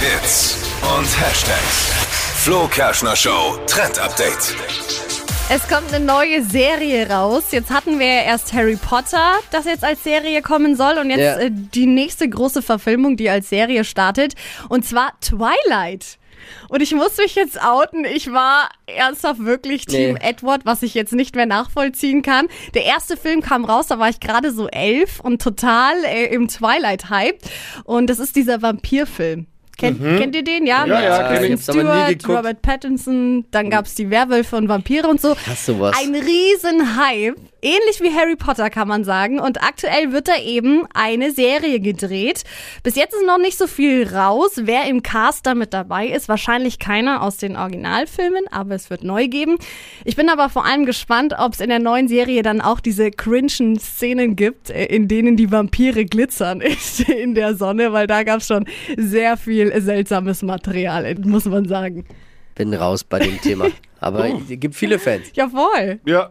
Hits und Hashtags. Flo Kerschner Show Trend Update. Es kommt eine neue Serie raus. Jetzt hatten wir ja erst Harry Potter, das jetzt als Serie kommen soll. Und jetzt Ja. äh, die nächste große Verfilmung, die als Serie startet. Und zwar Twilight. Und ich muss mich jetzt outen. Ich war ernsthaft wirklich Team Nee. Edward, was ich jetzt nicht mehr nachvollziehen kann. Der erste Film kam raus, da war ich gerade so elf und total äh, im Twilight-Hype. Und das ist dieser Vampirfilm. Kennt, kennt ihr den? Ja, Ja, ja, Kristen Stewart. Robert Pattinson, dann gab's die Werwölfe und Vampire und so. Hast du was? Ein riesen Hype, ähnlich wie Harry Potter kann man sagen. Und aktuell wird da eben eine Serie gedreht. Bis jetzt ist noch nicht so viel raus, wer im Cast da mit dabei ist. Wahrscheinlich keiner aus den Originalfilmen, aber es wird neu geben. Ich bin aber vor allem gespannt, ob es in der neuen Serie dann auch diese cringen Szenen gibt, äh, in denen die Vampire glitzern in der Sonne, weil da gab's schon sehr viel seltsames Material, muss man sagen. Bin raus bei dem Thema. Aber es gibt viele Fans. Ja, voll. Ja,